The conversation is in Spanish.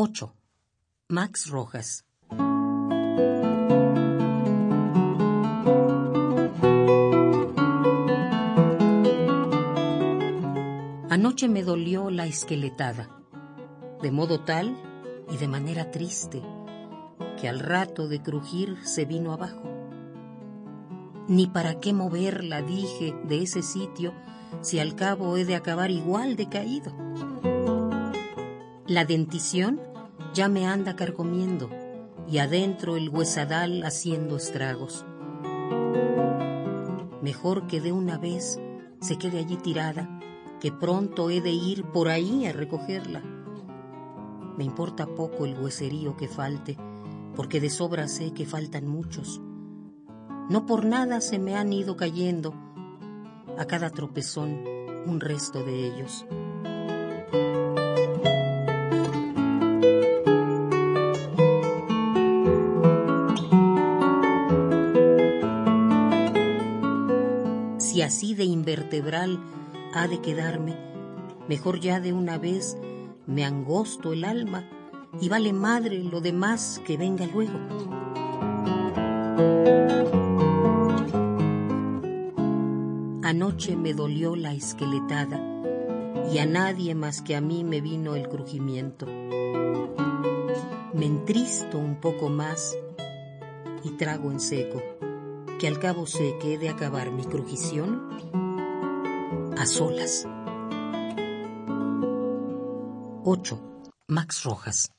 8. Max Rojas. Anoche me dolió la esqueletada, de modo tal y de manera triste, que al rato de crujir se vino abajo. Ni para qué moverla, dije, de ese sitio, si al cabo he de acabar igual de caído. La dentición ya me anda carcomiendo y adentro el huesadal haciendo estragos. Mejor que de una vez se quede allí tirada, que pronto he de ir por ahí a recogerla. Me importa poco el hueserío que falte, porque de sobra sé que faltan muchos. No por nada se me han ido cayendo a cada tropezón un resto de ellos. Si así de invertebral ha de quedarme, mejor ya de una vez me angosto el alma y vale madre lo demás que venga luego. Anoche me dolió la esqueletada y a nadie más que a mí me vino el crujimiento. Me entristo un poco más y trago en seco que al cabo sé que he de acabar mi crujición a solas. 8. Max Rojas.